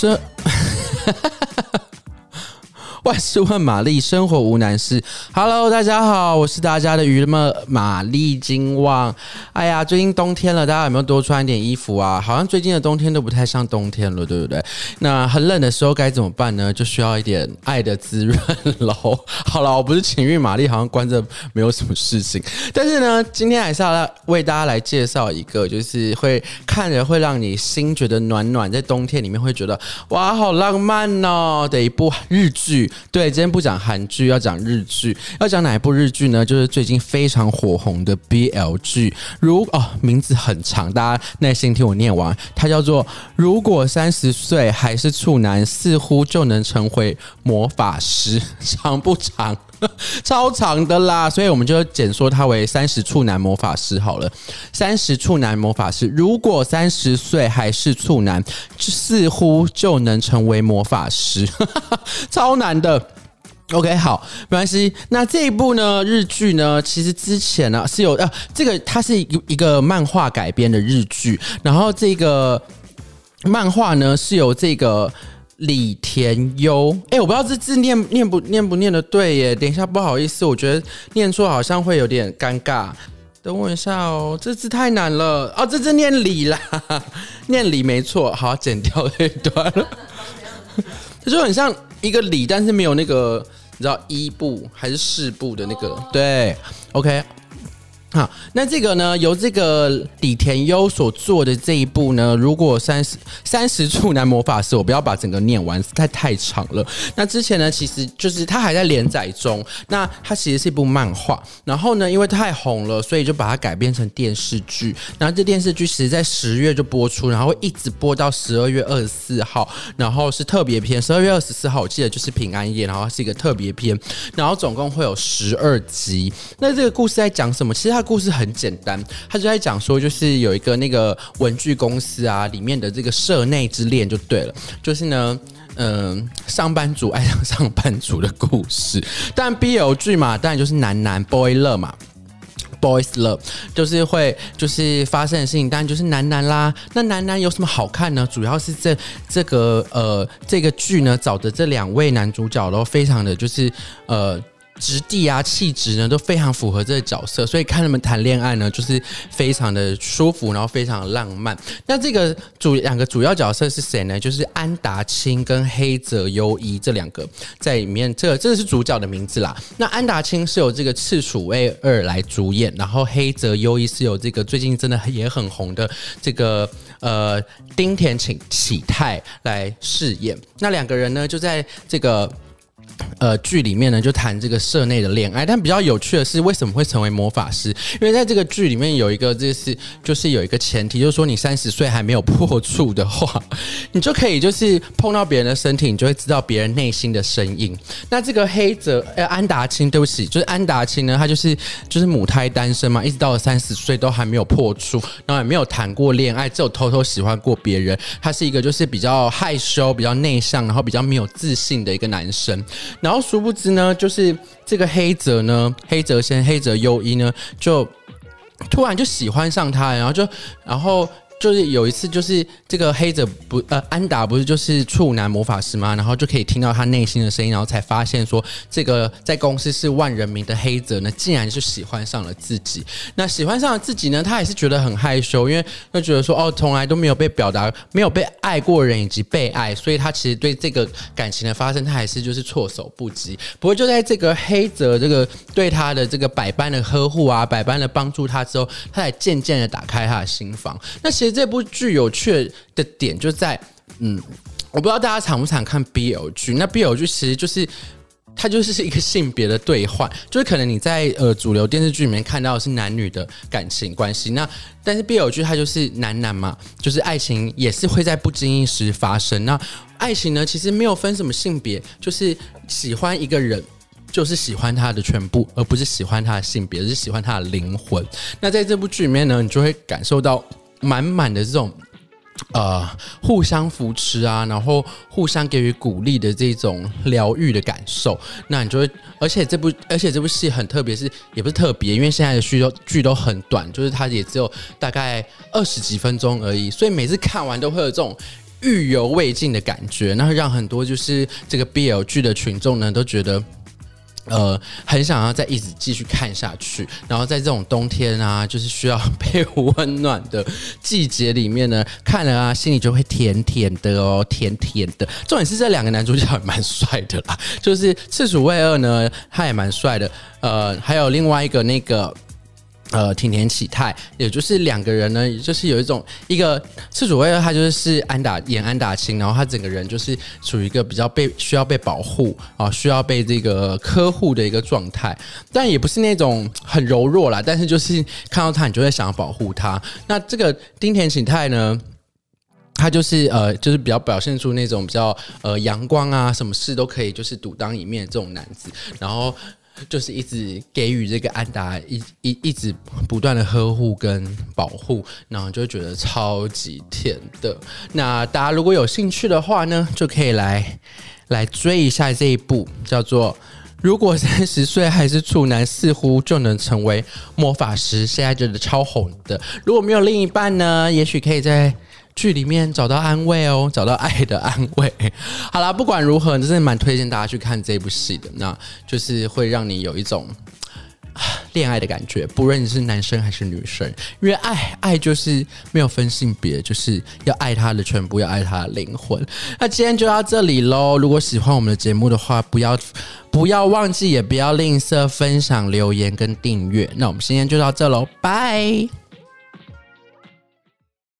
这。万事问玛丽，生活无难事。Hello，大家好，我是大家的娱乐玛丽金旺。哎呀，最近冬天了，大家有没有多穿一点衣服啊？好像最近的冬天都不太像冬天了，对不对？那很冷的时候该怎么办呢？就需要一点爱的滋润喽。好了，我不是情欲玛丽，好像关着没有什么事情。但是呢，今天还是要为大家来介绍一个，就是会看着会让你心觉得暖暖，在冬天里面会觉得哇，好浪漫哦的一部日剧。对，今天不讲韩剧，要讲日剧。要讲哪一部日剧呢？就是最近非常火红的 BL 剧。如哦，名字很长，大家耐心听我念完。它叫做《如果三十岁还是处男，似乎就能成为魔法师》，长不长？超长的啦，所以我们就简说它为“三十处男魔法师”好了。三十处男魔法师，如果三十岁还是处男，似乎就能成为魔法师，超难的。OK，好，没关系。那这一部呢，日剧呢，其实之前呢是有呃，这个它是一一个漫画改编的日剧，然后这个漫画呢是由这个。李田优，哎、我不知道这字念念不念不念的对耶。等一下，不好意思，我觉得念错好像会有点尴尬。等我一下哦，这字太难了。哦，这字念李啦，念李没错。好，剪掉这段了。这就很像一个李，但是没有那个，你知道一部还是四部的那个？对，OK。好，那这个呢，由这个李田优所做的这一部呢，如果三十三十处男魔法师，我不要把整个念完，太太长了。那之前呢，其实就是他还在连载中。那它其实是一部漫画，然后呢，因为太红了，所以就把它改编成电视剧。然后这电视剧其实在十月就播出，然后会一直播到十二月二十四号，然后是特别篇。十二月二十四号我记得就是平安夜，然后是一个特别篇，然后总共会有十二集。那这个故事在讲什么？其实它。故事很简单，他就在讲说，就是有一个那个文具公司啊，里面的这个社内之恋就对了，就是呢，嗯、上班族爱上上班族的故事。但 BL 剧嘛，当然就是男男 boy love 嘛，boys love，就是会就是发生的事情，当然就是男男啦。那男男有什么好看呢？主要是这这个呃这个剧呢，找的这两位男主角都非常的就是呃。质地啊，气质呢都非常符合这个角色，所以看他们谈恋爱呢，就是非常的舒服，然后非常浪漫。那这个主两个主要角色是谁呢？就是安达清跟黑泽优一这两个在里面，这这个是主角的名字啦。那安达清是由这个赤楚卫二来主演，然后黑泽优一是由这个最近真的也很红的这个呃丁田请启泰来饰演。那两个人呢就在这个。呃，剧里面呢就谈这个社内的恋爱，但比较有趣的是，为什么会成为魔法师？因为在这个剧里面有一个，就是就是有一个前提，就是说你三十岁还没有破处的话，你就可以就是碰到别人的身体，你就会知道别人内心的声音。那这个黑泽呃安达清，对不起，就是安达清呢，他就是就是母胎单身嘛，一直到了三十岁都还没有破处，然后也没有谈过恋爱，只有偷偷喜欢过别人。他是一个就是比较害羞、比较内向，然后比较没有自信的一个男生。然后殊不知呢，就是这个黑泽呢，黑泽先黑泽优一呢，就突然就喜欢上他，然后就然后。就是有一次，就是这个黑泽不呃安达不是就是处男魔法师吗？然后就可以听到他内心的声音，然后才发现说，这个在公司是万人迷的黑泽呢，竟然是喜欢上了自己。那喜欢上了自己呢，他也是觉得很害羞，因为他觉得说哦，从来都没有被表达，没有被爱过人以及被爱，所以他其实对这个感情的发生，他还是就是措手不及。不过就在这个黑泽这个对他的这个百般的呵护啊，百般的帮助他之后，他才渐渐的打开他的心房。那其实。这部剧有趣的点就在，嗯，我不知道大家常不常看 BL 剧。那 BL 剧其实就是它就是一个性别的兑换，就是可能你在呃主流电视剧里面看到的是男女的感情关系，那但是 BL 剧它就是男男嘛，就是爱情也是会在不经意时发生。那爱情呢，其实没有分什么性别，就是喜欢一个人就是喜欢他的全部，而不是喜欢他的性别，而是喜欢他的灵魂。那在这部剧里面呢，你就会感受到。满满的这种，呃，互相扶持啊，然后互相给予鼓励的这种疗愈的感受，那你就会，而且这部，而且这部戏很特别，是也不是特别，因为现在的剧都剧都很短，就是它也只有大概二十几分钟而已，所以每次看完都会有这种意犹未尽的感觉，那会让很多就是这个 BL 剧的群众呢都觉得。呃，很想要再一直继续看下去，然后在这种冬天啊，就是需要被温暖的季节里面呢，看了啊，心里就会甜甜的哦，甜甜的。重点是这两个男主角也蛮帅的啦，就是赤楚卫二呢，他也蛮帅的。呃，还有另外一个那个。呃，町田启太，也就是两个人呢，也就是有一种一个赤主卫，他就是安达演安达清，然后他整个人就是处于一个比较被需要被保护啊，需要被这个呵护的一个状态，但也不是那种很柔弱啦，但是就是看到他，你就会想要保护他。那这个丁田启太呢，他就是呃，就是比较表现出那种比较呃阳光啊，什么事都可以就是独当一面的这种男子，然后。就是一直给予这个安达一一一直不断的呵护跟保护，然后就觉得超级甜的。那大家如果有兴趣的话呢，就可以来来追一下这一部叫做《如果三十岁还是处男，似乎就能成为魔法师》，现在觉得超红的。如果没有另一半呢，也许可以在。剧里面找到安慰哦，找到爱的安慰。好啦，不管如何，真的蛮推荐大家去看这部戏的。那就是会让你有一种 恋爱的感觉，不论你是男生还是女生，因为爱爱就是没有分性别，就是要爱他的全部，要爱他的灵魂。那今天就到这里喽。如果喜欢我们的节目的话，不要不要忘记，也不要吝啬分享、留言跟订阅。那我们今天就到这喽，拜。